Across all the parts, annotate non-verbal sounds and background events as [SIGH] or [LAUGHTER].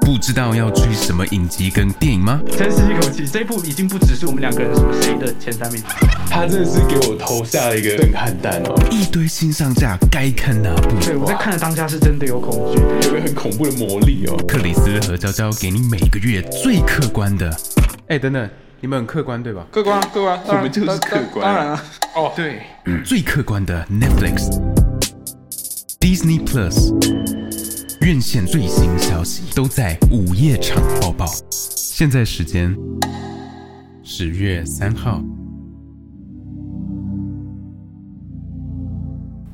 不知道要追什么影集跟电影吗？深吸一口气，这一部已经不只是我们两个人什么谁的前三名，他真的是给我投下了一个震撼弹哦，一堆新上架，该看哪部？对我在看的当下是真的有恐惧。有个很恐怖的魔力哦。克里斯和娇娇给你每个月最客观的。哎，等等，你们很客观对吧？客观，客观，我们就是客观当然了，哦，对，最客观的 Netflix、Disney Plus 院线最新消息都在午夜场播报。现在时间十月三号。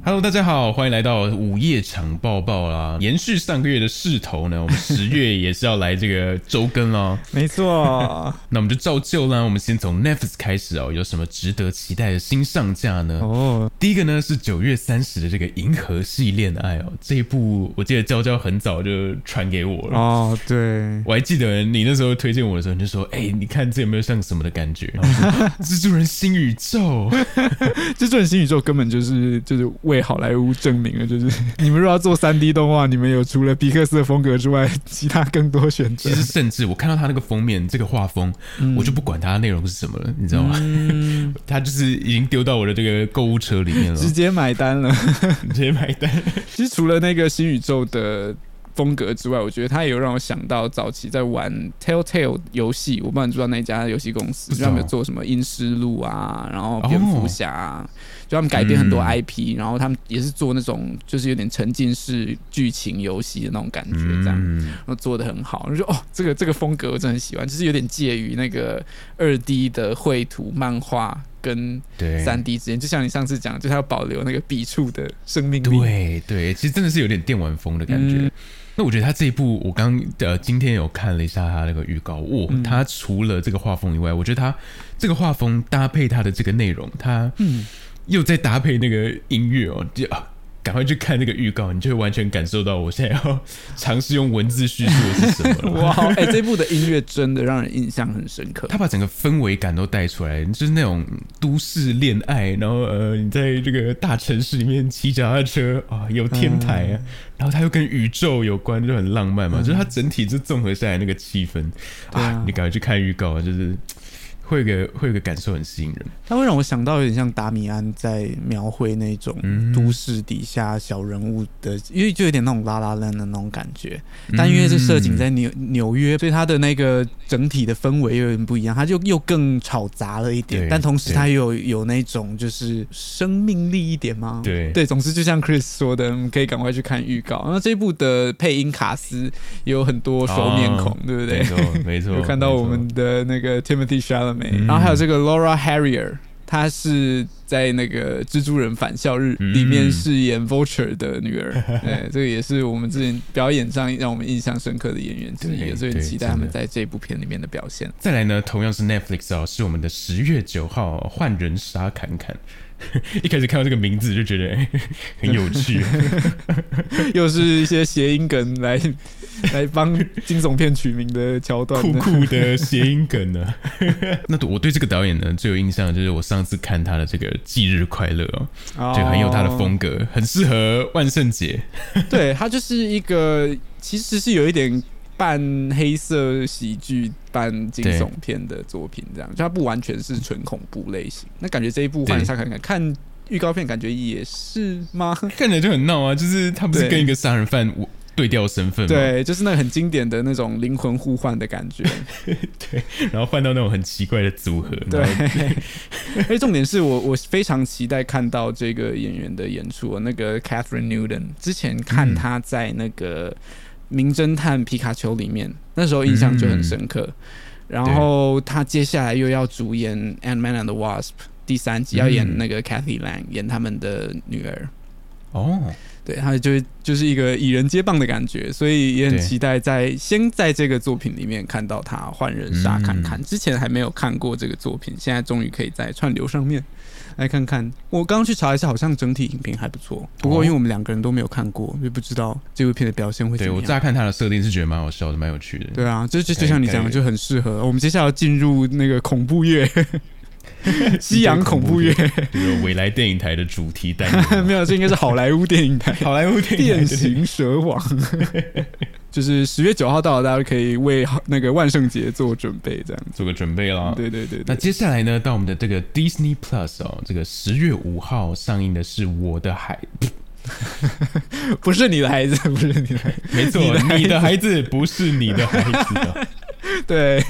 Hello，大家好，欢迎来到午夜场抱抱啦！延续上个月的势头呢，我们十月也是要来这个周更咯。[LAUGHS] 没错。那我们就照旧啦，我们先从 Netflix 开始哦，有什么值得期待的新上架呢？哦，第一个呢是九月三十的这个《银河系恋爱》哦，这一部我记得娇娇很早就传给我了。哦，对，我还记得你那时候推荐我的时候，你就说：“哎、你看这有没有像什么的感觉？” [LAUGHS] 蜘蛛人新宇宙，[LAUGHS] 蜘蛛人新宇宙根本就是就是为好莱坞证明了，就是你们如果要做三 D 动画，你们有除了皮克斯的风格之外，其他更多选择其。实甚至我看到他那个封面这个画风，我就不管它内容是什么了，你知道吗？嗯，[LAUGHS] 它就是已经丢到我的这个购物车里面了，[LAUGHS] 直接买单了。[LAUGHS] 直接买单。其实除了那个新宇宙的风格之外，我觉得它也有让我想到早期在玩 Telltale 游戏，我不知道你知道那家游戏公司，他们有做什么阴尸路啊，然后蝙蝠侠、啊，就他们改编很多嗯。IP，、然后他们也是做那种就是有点沉浸式剧情游戏的那种感觉，这样。嗯，然后做的很好，我就说哦，这个这个风格我真的很喜欢，就是有点介于那个二 D 的绘图漫画跟对，三 D 之间，就像你上次讲，就是要保留那个笔触的生命力。对对，其实真的是有点电玩风的感觉。嗯那我觉得他这一部，我刚呃今天有看了一下他那个预告，哇，嗯他除了这个画风以外，我觉得他这个画风搭配他的这个内容，他嗯又在搭配那个音乐哦，就啊。赶快去看那个预告，你就会完全感受到我现在要尝试用文字叙述的是什么了。[LAUGHS] 哇，哎、这部的音乐真的让人印象很深刻。他把整个氛围感都带出来，就是那种都市恋爱，然后呃，你在这个大城市里面骑脚踏车啊，有天台啊，然后它又跟宇宙有关，就很浪漫嘛。就是它整体就综合下来那个气氛对啊你赶快去看预告啊，就是会有个会有个感受很吸引人。它会让我想到有点像达米安在描绘那种嗯都市底下小人物的，因为就有点那种拉拉烂的那种感觉。但因为是设景在纽纽约，所以它的那个整体的氛围又有点不一样，它就又更吵杂了一点，但同时它又有有那种就是生命力一点吗？对对，总之就像 Chris 说的，嗯可以赶快去看预告。那这一部的配音卡斯也有很多熟面孔，哦对不对没？错没错，[LAUGHS] 有看到我们的那个 Timothy 然后还有这个 Laura Harrier，她是在那个《蜘蛛人返校日》嗯。里面饰演 Vulture 的女儿，[LAUGHS] 对，这个也是我们之前表演上让我们印象深刻的演员之一，对所以期待他们在这部片里面的表现。再来呢，同样是 Netflix 哦，是我们的十月九号《换人杀侃侃》。[LAUGHS] 一开始看到这个名字就觉得、哎 [LAUGHS] 很有趣，[LAUGHS] 又是一些谐音梗来来帮惊悚片取名的桥段，酷酷的谐音梗呢。那我对这个导演呢最有印象的就是我上次看他的这个《忌日快乐》哦，哦就很有他的风格，很适合万圣节。对，他就是一个其实是有一点半黑色喜剧、半惊悚片的作品，这样就它不完全是纯恐怖类型。那感觉这一部对换一下看看，看预告片感觉也是吗？看起来就很闹啊，就是他不是跟一个杀人犯对调身份吗，对，就是那个很经典的那种灵魂互换的感觉。[LAUGHS] 对然后换到那种很奇怪的组合，对然后，[LAUGHS] 而且重点是我我非常期待看到这个演员的演出，那个 Catherine Newton，之前看他在那个《名侦探皮卡丘》里面，那时候印象就很深刻。然后他接下来又要主演《Ant Man and the Wasp》第三集，要演那个 Cathy Lang，演他们的女儿。哦，对，他就会就是一个以人接棒的感觉，所以也很期待在先在这个作品里面看到他换人杀看看。之前还没有看过这个作品，现在终于可以在串流上面来看看。我刚刚去查一下，好像整体影评还不错。不过因为我们两个人都没有看过，就不知道这部片的表现会怎么样。对我乍看它的设定是觉得蛮好笑的，蛮有趣的。对啊，就就就像你讲的，就很适合。我们接下来要进入那个恐怖乐，[LAUGHS] 西洋恐怖乐，就是未来电影台的主题单元，[LAUGHS] 没有，这应该是好莱坞电影台。[LAUGHS] 好莱坞电影蛇王，就是十月九号到了，大家可以为那个万圣节做准备，这样。做个准备啦。对对对对，那接下来呢，到我们的这个 Disney Plus 哦，这个十月五号上映的是《我的孩》，[LAUGHS] 不是你的孩子，[LAUGHS] 不是你的孩子，没错，你的孩子不是你的孩子哦。[LAUGHS] 对。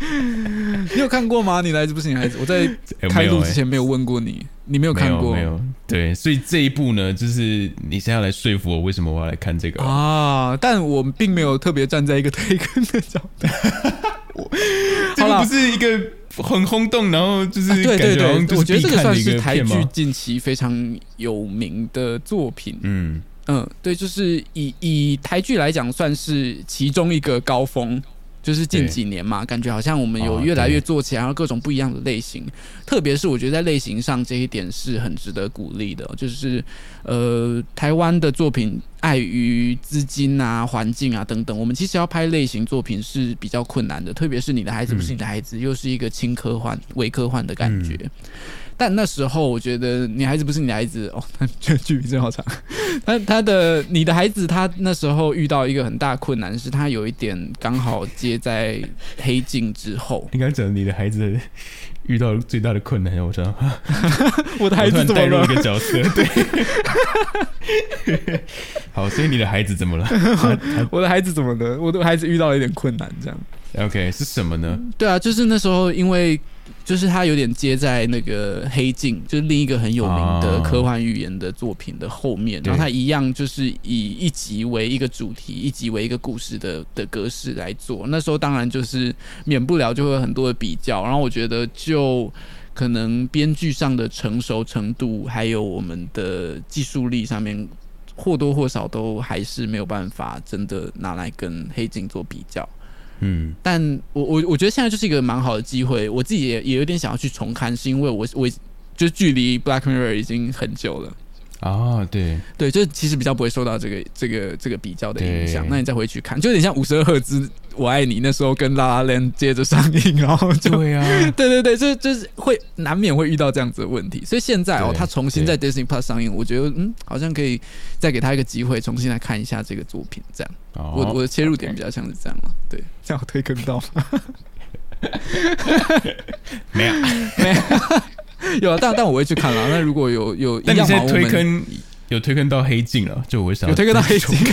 你有看过吗？你的孩子不是你的孩子。我在哎开录之前没有问过你，你没有看过有没有，对，所以这一部呢，就是你现在要来说服我，为什么我要来看这个哦？啊？但我并没有特别站在一个推坑的角度。[LAUGHS] 这个不是一个很轰动，然后就是啊对对对，就是我觉得这个算是台。剧近期非常有名的作品。嗯，嗯，对，就是以以台剧来讲，算是其中一个高峰。就是近几年嘛，感觉好像我们有哦越来越做起来，然后各种不一样的类型。特别是我觉得在类型上这一点是很值得鼓励的，就是呃，台湾的作品碍于资金啊、环境啊等等，我们其实要拍类型作品是比较困难的。特别是你的孩子不是你的孩子，又是一个轻科幻、微科幻的感觉。但那时候我觉得你孩子不是你的孩子哦，那这剧名真好长。[LAUGHS] 他他的你的孩子，他那时候遇到一个很大困难，是他有一点刚好接在黑镜之后。你刚刚讲你的孩子遇到最大的困难，我知道，[LAUGHS] 我的我突然带入一？个角色，[LAUGHS] 对。好，所以你的孩子怎么了我的孩子怎么了？我的孩子遇到了一点困难，这样。？OK，是什么呢？对啊，就是那时候因为。就是它有点接在那个《黑镜》，就是另一个很有名的哦科幻预言的作品的后面，对然后它一样就是以一集为一个主题，一集为一个故事的的格式来做。那时候当然就是免不了就会有很多的比较，然后我觉得就可能编剧上的成熟程度，还有我们的技术力上面，或多或少都还是没有办法真的拿来跟《黑镜》做比较。嗯，但我我我觉得现在就是一个蛮好的机会，我自己也也有点想要去重看，是因为我我就距离 Black Mirror 已经很久了，啊，对，对，就其实比较不会受到这个这个这个比较的影响。那你再回去看，就有点像五十二赫兹我爱你那时候跟拉拉 land 接着上映，然后就对啊，[LAUGHS] 对对对，就就是会难免会遇到这样子的问题，所以现在哦，他重新在 Disney Plus 上映，我觉得嗯，好像可以再给他一个机会，重新来看一下这个作品，这样。哦。我我的切入点比较像是这样了，对，这样我推坑到吗？[LAUGHS] 没有，没有 [LAUGHS] 啊，但但我会去看了。那如果有有一 [LAUGHS] 但你现在样嘛，推坑有推坑到黑镜了，就我会想有推坑到黑镜。[LAUGHS]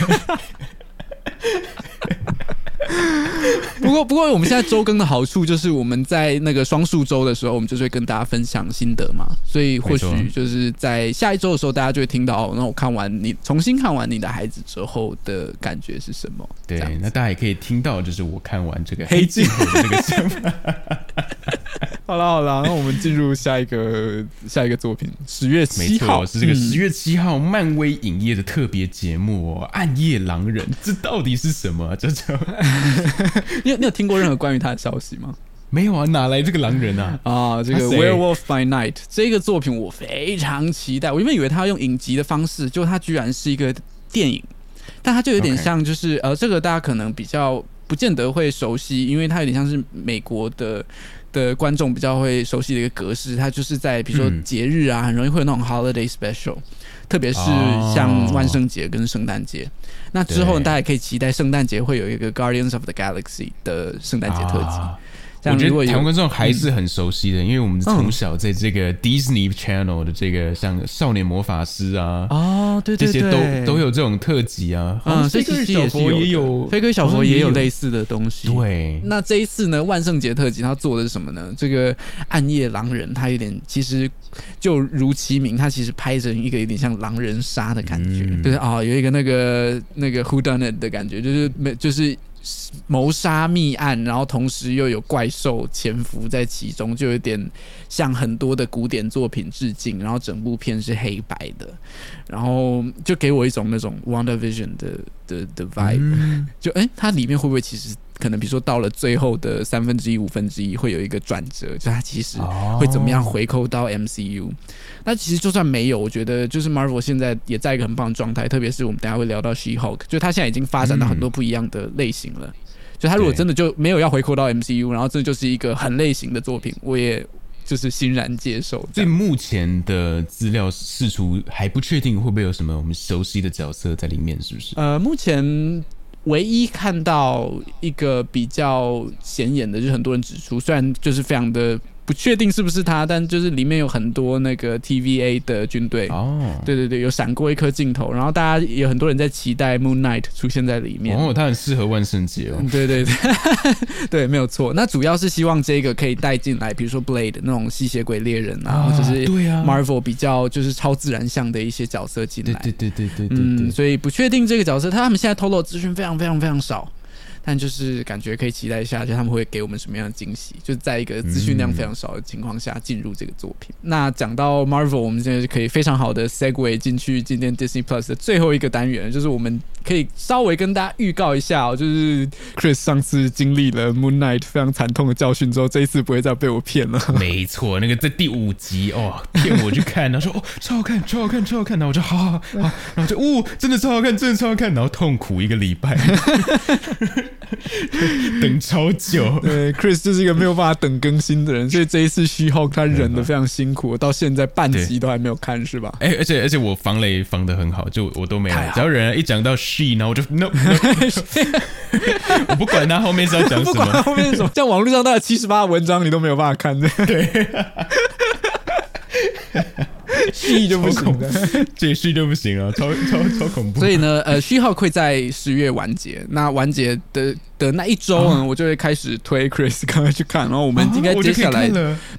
不过，不过我们现在周更的好处就是我们在那个双数周的时候，我们就是会跟大家分享心得嘛，所以或许就是在下一周的时候，大家就会听到，哦那我看完你重新看完你的孩子之后的感觉是什么？对，那大家也可以听到，就是我看完这个黑镜后的这个想法。[LAUGHS] 好了好了，那我们进入下一个 [LAUGHS] 下一个作品，十月七号错，是这个嗯十月七号漫威影业的特别节目哦，《暗夜狼人》，这到底是什么啊？这这 [LAUGHS] 你有你有听过任何关于他的消息吗？没有啊，哪来这个狼人啊？啊，这个《Werewolf by Night》这个作品我非常期待。我原本以为他要用影集的方式，就他居然是一个电影，但他就有点像，就是呃，这个大家可能比较不见得会熟悉，因为他有点像是美国的。的观众比较会熟悉的一个格式，它就是在比如说嗯节日啊，很容易会有那种 holiday special，特别是哦像万圣节跟圣诞节。那之后呢，大家也可以期待圣诞节会有一个 Guardians of the Galaxy 的圣诞节特辑。啊我觉像如果有得台湾观众还是很熟悉的，因为我们嗯从小在这个 Disney Channel 的这个像少年魔法师啊，哦，对对对这些对，都都有这种特辑啊。嗯，所以飞哥其实也是小佛也有飞哥小佛也有类似的东西。。对，那这一次呢，万圣节特辑他做的是什么呢？这个暗夜狼人，他有点其实就如其名，他其实拍成一个有点像狼人杀的感觉，嗯就是啊、有一个那个那个 Who Done It 的感觉，就是没就是谋杀密案，然后同时又有怪兽潜伏在其中，就有点向很多的古典作品致敬。然后整部片是黑白的，然后就给我一种那种 Wonder Vision 的的的 vibe。嗯就哎、它里面会不会其实可能，比如说到了最后的三分之一、五分之一，会有一个转折，就它其实哦会怎么样回扣到 MCU？、那其实就算没有，我觉得就是 Marvel 现在也在一个很棒的状态，特别是我们等下会聊到 She Hulk，就它现在已经发展到很多不一样的类型了。就它如果真的就没有要回扣到 MCU，然后这就是一个很类型的作品，我也就是欣然接受。所以目前的资料释出还不确定会不会有什么我们熟悉的角色在里面，是不是？呃，目前唯一看到一个比较显眼的，就是很多人指出，虽然就是非常的不确定是不是他，但就是里面有很多那个 TVA 的军队。哦，对对对，有闪过一颗镜头，然后大家有很多人在期待 Moon Knight 出现在里面。哦，他很适合万圣节哦嗯。[LAUGHS] 对对对，[LAUGHS] 对，没有错。那主要是希望这个可以带进来，比如说 Blade 那种吸血鬼猎人啊，或者是对啊 Marvel 比较就是超自然向的一些角色进来。对对对对对对嗯，所以不确定这个角色，他们现在透露的资讯非常非常非常少。但就是感觉可以期待一下，就他们会给我们什么样的惊喜？就是在一个资讯量非常少的情况下进入这个作品。那讲到 Marvel，我们现在就可以非常好的 segue 进去今天 Disney Plus 的最后一个单元，就是我们可以稍微跟大家预告一下哦，就是 Chris 上次经历了 Moon Knight 非常惨痛的教训之后，这一次不会再被我骗了。没错，那个在第五集哦，骗我去看，然后说哦超好看，超好看，超好看，然后我就好好好，然后就哦真的超好看，真的超好看，然后痛苦一个礼拜，[LAUGHS] [LAUGHS] 等超久。[LAUGHS] 对，Chris 就是一个没有办法等更新的人，所以这一次虚耗他忍的非常辛苦，到现在半集都还没有看，是吧？[LAUGHS] 哎、而且而且我防雷防的很好，就我都没有太，好只要人一讲到 she，然后我就 no，, no 我不管他后面是要讲不什管么，后面是什么，像网络上大概七十八文章你都没有办法看。的，对，细就不行了。这 she 就不行了，超 [LAUGHS] 超超恐怖。所以呢，呃，虚号会在十月完结。那完结的的那一周呢，我就会开始推 Chris 赶快去看，然后我们应该接下来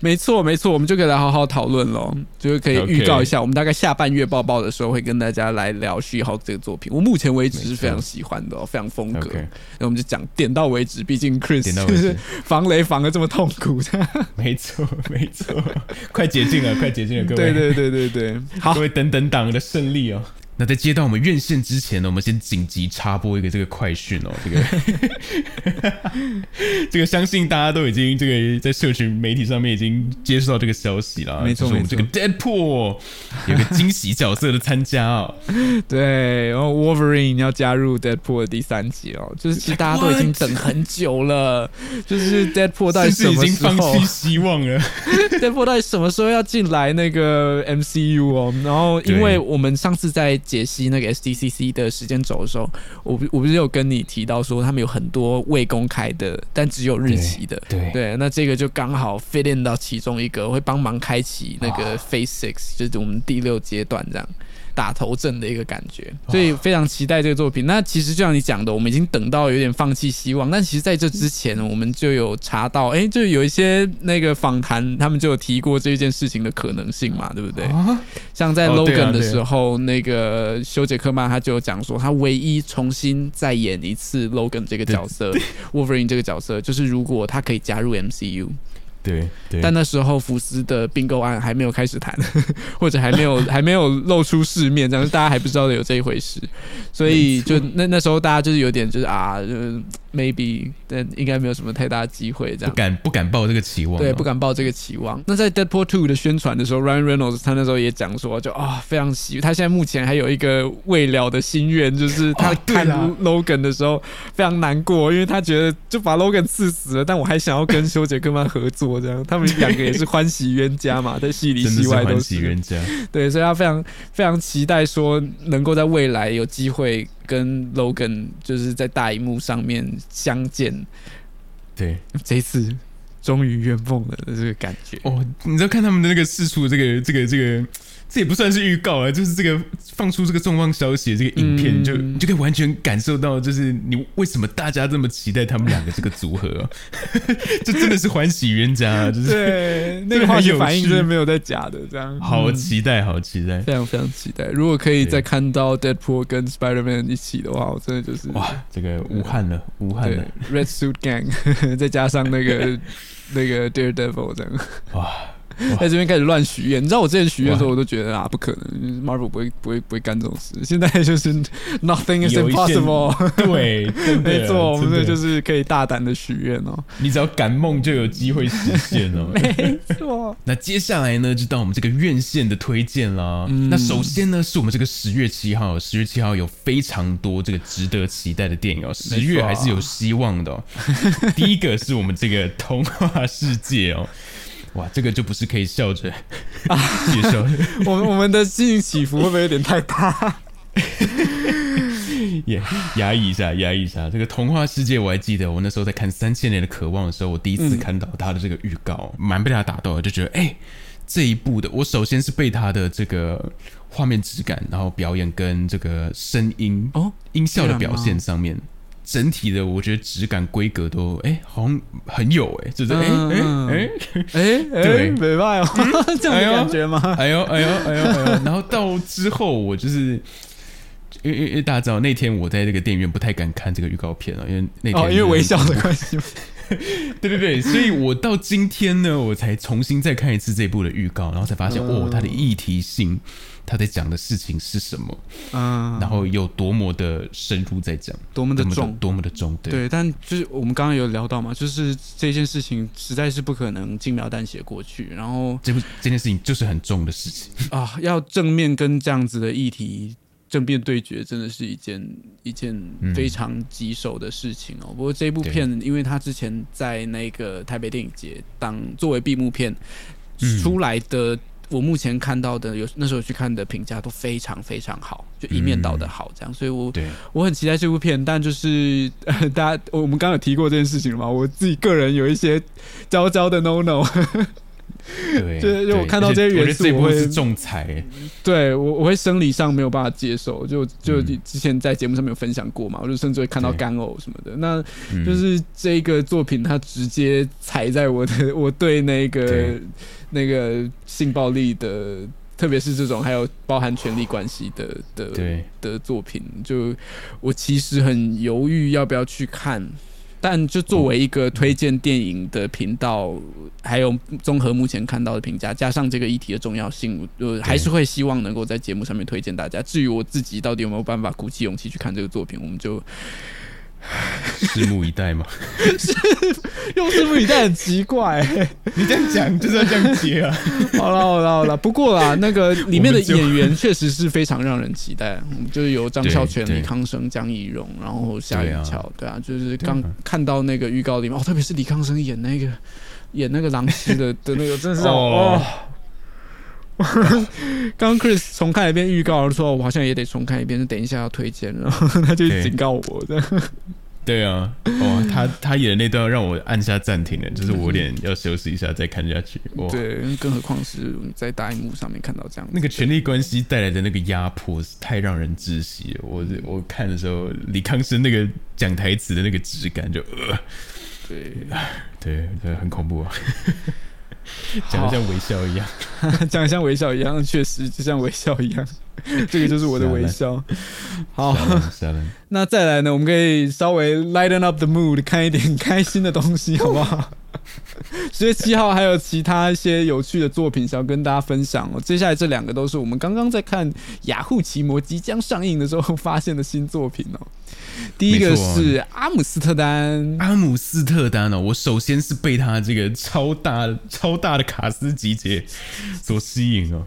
没错，没错，我们就可以来好好讨论喽，就是可以预告一下我们大概下半月报报的时候会跟大家来聊序号这个作品。我目前为止是非常喜欢的、哦，非常风格。那我们就讲点到为止，毕竟 Chris 就是防雷防的这么痛苦。[LAUGHS] 没错没错，快解禁了，快解禁了，各位。对对对对对，好各，位等等党的胜利哦。那在接到我们院线之前呢，我们先紧急插播一个这个快讯哦，这个 [LAUGHS] 这个相信大家都已经这个在社群媒体上面已经接受到这个消息了啊，没错就是我们这个 Deadpool 有个惊喜角色的参加哦，对，然后 Wolverine 要加入 Deadpool 的第三集哦，就是 [LAUGHS] 其实大家都已经等很久了，就是 Deadpool 到底什么时候放弃希望了。[LAUGHS] Deadpool 到底什么时候要进来那个 MCU 哦？然后因为我们上次在解析那个 SDCC 的时间轴的时候，我不我不是有跟你提到说他们有很多未公开的，但只有日期的。对对，那这个就刚好 fit in 到其中一个，会帮忙开启那个 Phase Six，就是我们第六阶段这样打头阵的一个感觉，所以非常期待这个作品。那其实就像你讲的，我们已经等到有点放弃希望，但其实在这之前，我们就有查到，哎，就有一些那个访谈，他们就有提过这件事情的可能性嘛，对不对？啊，像在 Logan 的时候，那个休杰克曼他就有讲说，他唯一重新再演一次 Logan 这个角色，Wolverine 这个角色，就是如果他可以加入 MCU。对对，但那时候福斯的并购案还没有开始谈，[LAUGHS] 或者还没有 [LAUGHS] 还没有露出世面，这样大家还不知道有这一回事，所以就那那时候大家就是有点就是啊，就是 maybe 但应该没有什么太大的机会这样。不敢不敢抱这个期望哦，对，不敢抱这个期望。那在 Deadpool Two 的宣传的时候，Ryan Reynolds 他那时候也讲说，就啊、非常喜，他现在目前还有一个未了的心愿，就是他看啦。Logan 的时候非常难过，因为他觉得就把 Logan 刺死了，但我还想要跟修杰克曼合作，这样他们两个也是欢喜冤家嘛，[LAUGHS] 在戏里戏外都是欢喜。冤家。对，所以他非常非常期待说，能够在未来有机会跟 Logan 就是在大荧幕上面相见。对这一次终于圆梦了的这个感觉。哦，你知道看他们的那个四处这个这个这个，这也不算是预告啊，就是这个放出这个重磅消息的这个影片，嗯就你就可以完全感受到，就是你为什么大家这么期待他们两个这个组合、啊，[LAUGHS] 这真的是欢喜冤家啊，就是对，[LAUGHS] 那个化学反应真的没有在假的，这样好嗯期待，好期待。非常非常期待。如果可以再看到 Deadpool 跟 Spider Man 一起的话，我真的就是哇，这个无憾了，无憾对了，Red Suit Gang，[LAUGHS] 再加上那个那个 Daredevil 这样，哇！[LAUGHS] 在这边开始乱许愿。你知道我之前许愿的时候，我都觉得啊，不可能，Marvel 不会不会不会干这种事。现在就是 [LAUGHS] Nothing is impossible，对，[LAUGHS] 没错，我们这就是可以大胆的许愿哦。你只要敢梦，就有机会实现哦。没错，那接下来呢，就到我们这个院线的推荐啦。嗯那首先呢，是我们这个十月七号，十月七号有非常多这个值得期待的电影哦，十月还是有希望的、哦。第一个是我们这个童话世界哦。哇，这个就不是可以笑着介绍的，我们我们的心情起伏会不会有点太大？[LAUGHS] 也压抑一下，压抑一下。这个童话世界，我还记得，我那时候在看《三千年的渴望》的时候，我第一次看到他的这个预告，蛮被他打动的，就觉得哎、这一部的，我首先是被他的这个画面质感，然后表演跟这个声音哦，音效的表现上面。整体的，我觉得质感规格都哎、好像很有哎、就是哎哎哎哎 [LAUGHS] 哎，对没办哦，[LAUGHS] 这样的感觉吗？哎呦哎呦哎呦哎呦！[LAUGHS] 然后到之后，我就是因为因为大家知道那天我在这个电影院不太敢看这个预告片啊，因为那天哦，因为微笑的关系吗？[LAUGHS] 对对对，所以我到今天呢，我才重新再看一次这部的预告，然后才发现、嗯。哦，它的议题性，它在讲的事情是什么，嗯，然后有多么的深入在讲，多么的重，多么的重，对。对，但就是我们刚刚有聊到嘛，就是这件事情实在是不可能轻描淡写过去，然后这部这件事情就是很重的事情，啊，要正面跟这样子的议题正面对决，真的是一件一件嗯。非常棘手的事情哦。不过这部片，因为他之前在那个台北电影节当作为闭幕片、嗯。出来的。我目前看到的有那时候去看的评价都非常非常好，就一面倒的好这样，所以我对，我很期待这部片，但就是、呃、[LAUGHS] 大家我们刚刚有提过这件事情了嘛，我自己个人有一些娇娇的 no no，对，就是就我看到这些元素我会这部是仲裁、欸，对我我会生理上没有办法接受，就就嗯之前在节目上面有分享过嘛，我就甚至会看到干呕什么的。那嗯就是这个作品，它直接踩在我的我对那个对那个性暴力的，特别是这种还有包含权力关系的的对，的作品，就我其实很犹豫要不要去看。但就作为一个推荐电影的频道，还有综合目前看到的评价，加上这个议题的重要性，我还是会希望能够在节目上面推荐大家。至于我自己到底有没有办法鼓起勇气去看这个作品，我们就 [LAUGHS] 拭目以待嘛。[LAUGHS] 用拭目以待，很奇怪、[LAUGHS] 你这样讲就是要这样接啊。好了好了好了，不过啦，那个里面的演员确实是非常让人期待，嗯就是由张孝全、李康生、江逸荣，然后夏雨乔，对啊，就是刚看到那个预告里面，哦，特别是李康生演那个演那个狼师的的那个，真的是让我哦哦。刚刚 Chris 重看一遍预告，说我好像也得重看一遍，就等一下要推荐，然后他就警告我这样。对啊，哦，他 [LAUGHS] 他演的那段让我按下暂停了，就是我有点要休息一下再看下去。哇，对，更何况是在大荧幕上面看到这样那个权力关系带来的那个压迫是太让人窒息了。我我看的时候，李康生那个讲台词的那个质感就呃，对，[SIGHS] 对对，很恐怖啊，[LAUGHS] 讲的像微笑一样。[LAUGHS] 讲得像微笑一样，确实就像微笑一样，[LAUGHS] 这个就是我的微笑。好，[LAUGHS] 那再来呢，我们可以稍微 lighten up the mood，看一点开心的东西，好不好？十月七号还有其他一些有趣的作品想要跟大家分享哦。接下来这两个都是我们刚刚在看《雅虎奇摩》即将上映的时候发现的新作品哦。第一个是阿姆斯特丹，阿姆斯特丹哦，我首先是被他这个超大超大的卡斯集结所吸引哦。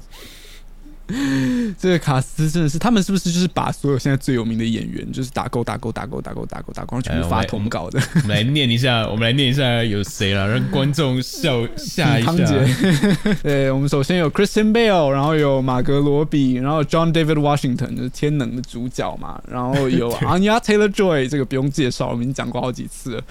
[LAUGHS] 这个卡斯真的是，他们是不是就是把所有现在最有名的演员，就是打勾打勾打勾打勾打勾打勾，全部发通稿的？我们来念一下，我们来念一下有谁了，让观众笑 [LAUGHS] 吓一汤下。姐，[LAUGHS] 对，我们首先有 Christian Bale，然后有马格罗比，然后 John David Washington 就是天能的主角嘛，然后有 Anya Taylor Joy，这个不用介绍，我们已经讲过好几次了，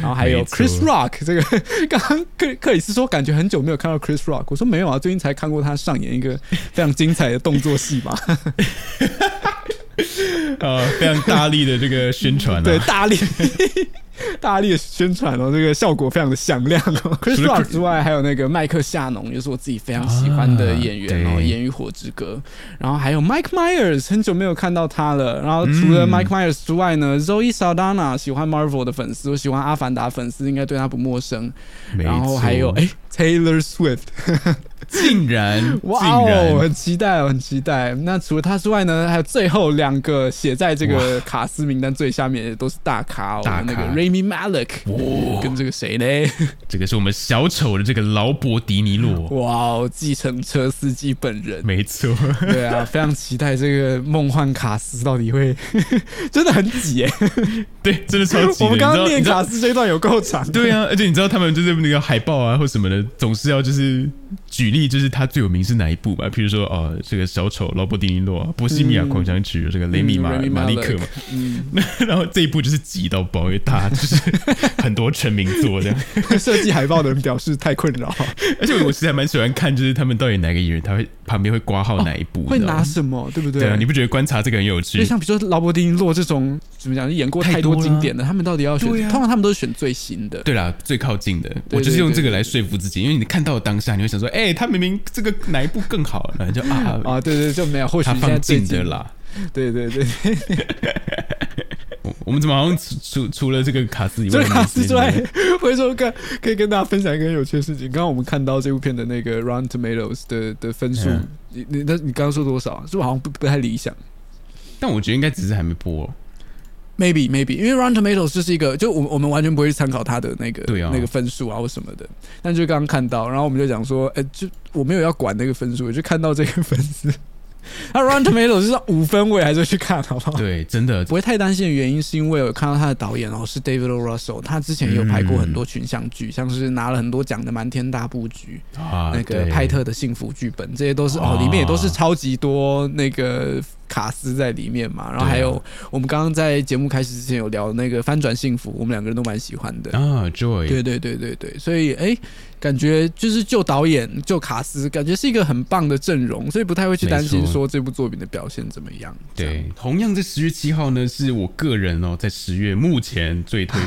然后还有 Chris Rock，这个刚刚克克里斯说感觉很久没有看到 Chris Rock，我说没有啊，最近才看过他上演一个非常精彩的动作戏嘛，呃，[LAUGHS] 非常大力的这个宣传、啊，对，大力 [LAUGHS] 大力的宣传哦，这个效果非常的响亮哦。Chris 除了 Rock 之外，还有那个麦克夏农，也是我自己非常喜欢的演员哦，啊对演《与火之歌》。然后还有 Mike Myers，很久没有看到他了。然后除了嗯 Mike Myers 之外呢、z o e Saldana 喜欢 Marvel 的粉丝，我喜欢阿凡达粉丝应该对他不陌生。然后错还有哎、Taylor Swift，[LAUGHS] 竟然，哇竟哦，然，很期待哦，很期待。那除了他之外呢，还有最后两个写在这个卡斯名单最下面的都是大咖哦，大咖那个 Rami Malek 跟这个谁呢？[LAUGHS] 这个是我们小丑的这个劳勃迪尼洛，哇哦，计程车司机本人。没错，对啊，非常期待这个梦幻卡斯到底会 [LAUGHS] 真的很挤哎。对，真的超级。我们刚刚念卡斯这一段有够长。对啊，而且你知道他们就是那个海报啊或什么的，总是要就是举例立就是他最有名是哪一部嘛？比如说哦，这个小丑劳勃迪尼洛、波西米亚狂想曲，这个雷米马马利克嘛。嗯，[LAUGHS] 然后这一部就是挤到爆，因为大家就是很多成名作这样。[LAUGHS] 设计海报的人表示太困扰，而且我其实还蛮喜欢看，就是他们到底哪个演员他会旁边会挂号哪一部，会拿什么，对不对？对啊，你不觉得观察这个很有趣为？像比如说劳勃迪尼洛这种怎么讲，演过太多经典的，他们到底要选？啊通常他们都是选最新的。对啦，最靠近的，对我就是用这个来说服自己，因为你看到当下，你会想说，哎、他明明这个哪一部更好，然后就啊，啊，对对，就没有，或许他现在放最近近的。啦。对对对，[LAUGHS] 我我们怎么好像除除除了这个卡斯以外，除了卡斯之外回头看可以跟大家分享一个很有趣的事情。刚刚我们看到这部片的那个 Rotten Tomatoes 的的分数嗯，你你那你刚刚说多少啊？是不是好像不不太理想但我觉得应该只是还没播、？Maybe maybe，因为 Rotten Tomatoes 就是一个，就我我们完全不会去参考它的那个啊那个分数啊或什么的。但就刚刚看到，然后我们就讲说，哎、就我没有要管那个分数，我就看到这个分数。[LAUGHS] 那 Rotten Tomatoes 是五分，我也还是会去看，好不好？对，真的不会太担心的原因，是因为我看到他的导演哦是 David O. Russell，他之前也有拍过很多群像剧，像是拿了很多奖的《瞒天大布局》啊，那个对派特的幸福剧本，这些都是哦哦，里面也都是超级多那个卡斯在里面嘛。然后还有、啊我们刚刚在节目开始之前有聊那个翻转幸福，我们两个人都蛮喜欢的。啊，Joy，对对对对对，所以哎，感觉就是就导演就卡斯，感觉是一个很棒的阵容，所以不太会去担心说这部作品的表现怎么样。样对，同样在十月七号呢，是我个人哦，在十月目前最推、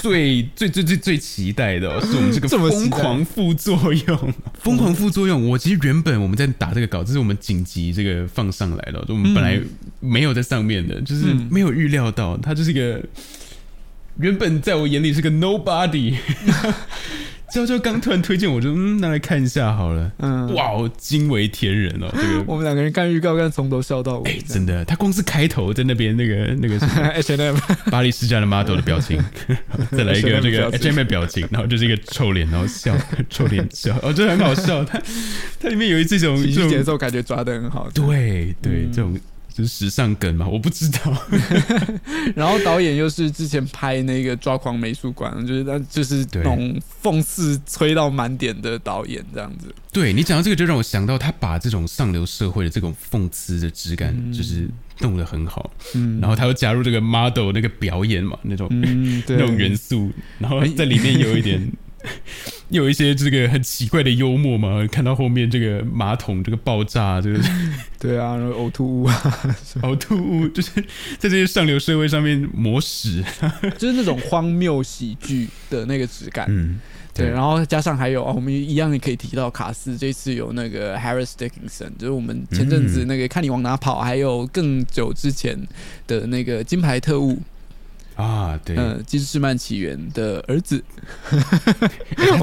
最最最最最期待的、哦，是我们这个 [LAUGHS] 疯狂副作用。[LAUGHS] 疯狂副作用，我其实原本我们在打这个稿，这是我们紧急这个放上来的，就我们本来没有在上面的，就是嗯没有预料到，他就是一个原本在我眼里是个 nobody。[LAUGHS] 娇娇刚突然推荐我，就嗯，拿来看一下好了。嗯，哇哦，惊为天人哦！这个 [LAUGHS] 我们两个人看预告，看从头笑到尾哎、，真的，他光是开头在那边那个那个什么 [LAUGHS] H&M 巴黎世家的 model 的表情，再来一个这个 H&M 表情 H M 表情，然后就是一个臭脸，然后笑，臭脸笑，哦，这很好笑。它它里面有这种这种，节奏感觉抓的很好。对对，嗯这种就是时尚梗嘛，我不知道。[LAUGHS] 然后导演又是之前拍那个《抓狂美术馆》，就是他就是对那种讽刺吹到满点的导演这样子。对你讲到这个，就让我想到他把这种上流社会的这种讽刺的质感，就是弄得很好。嗯然后他又加入这个 model 那个表演嘛，那种嗯，[LAUGHS] 那种元素，然后在里面有一点，[LAUGHS] [LAUGHS] 有一些这个很奇怪的幽默嘛。看到后面这个马桶这个爆炸，这个 [LAUGHS] 对啊，然后呕吐物啊，[LAUGHS] 呕吐物，就是在这些上流社会上面磨屎。就是那种荒谬喜剧的那个质感。嗯，对，然后加上还有啊，我们一样也可以提到卡斯，这次有那个 Harris Dickinson，就是我们前阵子那个看你往哪跑，还有更久之前的那个金牌特务，啊，对，呃，《金士曼起源》的儿子。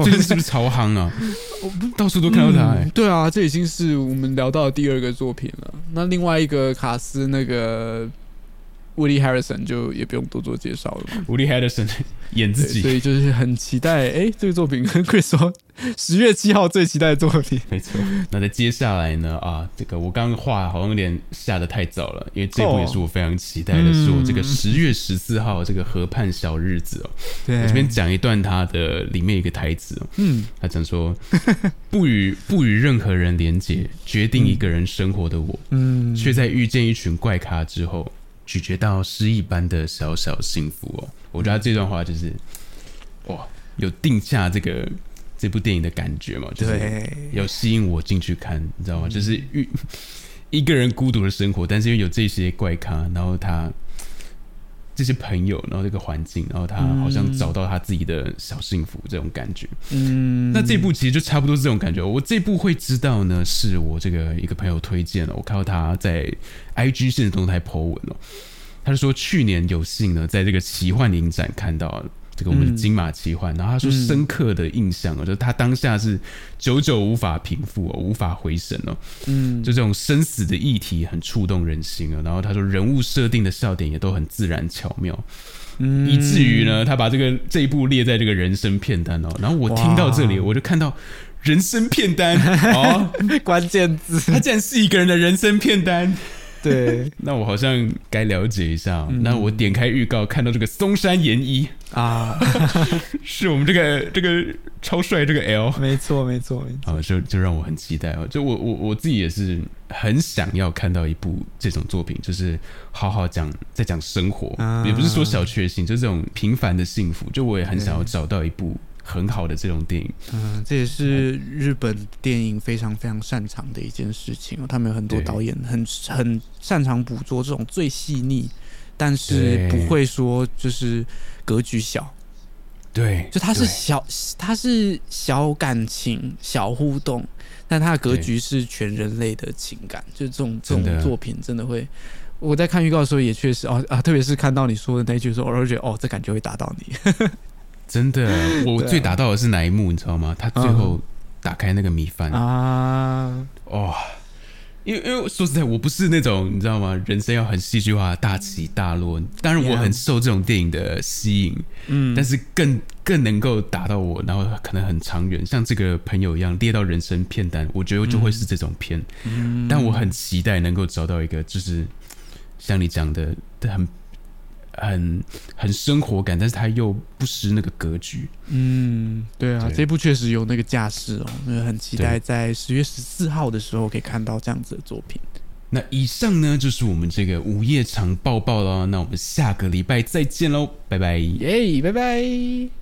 最近是不是超夯啊？[LAUGHS] 到处都看到他、对啊，这已经是我们聊到的第二个作品了。那另外一个卡斯那个 Woody Harrison 就也不用多做介绍了嘛。伍迪·海德森演自己，所，以就是很期待，哎、这个作品跟 [LAUGHS] Chris 说，十月七号最期待的作品。没错。那在接下来呢？啊，这个我刚刚话好像有点下的太早了，因为这部也是我非常期待的，是我这个十月十四号这个河畔小日子哦。对我这边讲一段他的里面一个台词哦，嗯他讲说：“ [LAUGHS] 不与不与任何人连结，决定一个人生活的我，[LAUGHS] 嗯，却在遇见一群怪咖之后，咀嚼到诗意般的小小幸福哦。”我觉得这段话就是哇，有定下这个这部电影的感觉嘛，就是对，有吸引我进去看，你知道吗？就是一 [LAUGHS] 一个人孤独的生活，但是因为有这些怪咖，然后他这些朋友，然后这个环境，然后他好像找到他自己的小幸福，这种感觉。嗯，那这部其实就差不多是这种感觉。我这部会知道呢，是我这个一个朋友推荐了，我看到他在 IG 现实动态 po 文哦，他就说去年有幸呢，在这个奇幻影展看到这个我们的金马奇幻，然后他说深刻的印象哦，就是他当下是久久无法平复哦，无法回神哦，嗯，就这种生死的议题很触动人心啊。然后他说人物设定的笑点也都很自然巧妙，嗯。以至于呢，他把这个这一部列在这个人生片单哦。然后我听到这里，我就看到人生片单哦，[LAUGHS] 关键字，他竟然是一个人的人生片单，[LAUGHS] 对那我好像该了解一下那我点开预告，看到这个松山研一啊，[LAUGHS] 是我们这个这个超帅这个 L，没错，没错，没错。啊，就就让我很期待哦。就我我我自己也是很想要看到一部这种作品，就是好好讲在讲生活，啊也不是说小确幸，就这种平凡的幸福。就我也很想要找到一部很好的这种电影。嗯，这也是日本电影非常非常擅长的一件事情哦。他们有很多导演很很擅长捕捉这种最细腻，但是不会说就是格局小，对，就它是小，它是小感情、小互动，但它的格局是全人类的情感。就是这种这种作品真的会。我在看预告的时候也确实哦啊，特别是看到你说的那一句的时候，我就觉得哦，这感觉会打到你。[LAUGHS] 真的，[LAUGHS] 我最打到的是哪一幕，你知道吗？他最后打开那个米饭，啊，哇、因为因为说实在，我不是那种你知道吗？人生要很戏剧化、大起大落。当然，我很受这种电影的吸引，嗯，但是更更能够打到我，然后可能很长远，像这个朋友一样列到人生片单，我觉得就会是这种片。嗯但我很期待能够找到一个，就是像你讲的，很很很生活感，但是他又不失那个格局。嗯，对啊，对这部确实有那个架势哦，那很期待在十月十四号的时候可以看到这样子的作品。那以上呢就是我们这个午夜场抱抱了，那我们下个礼拜再见喽，拜拜。耶，拜拜。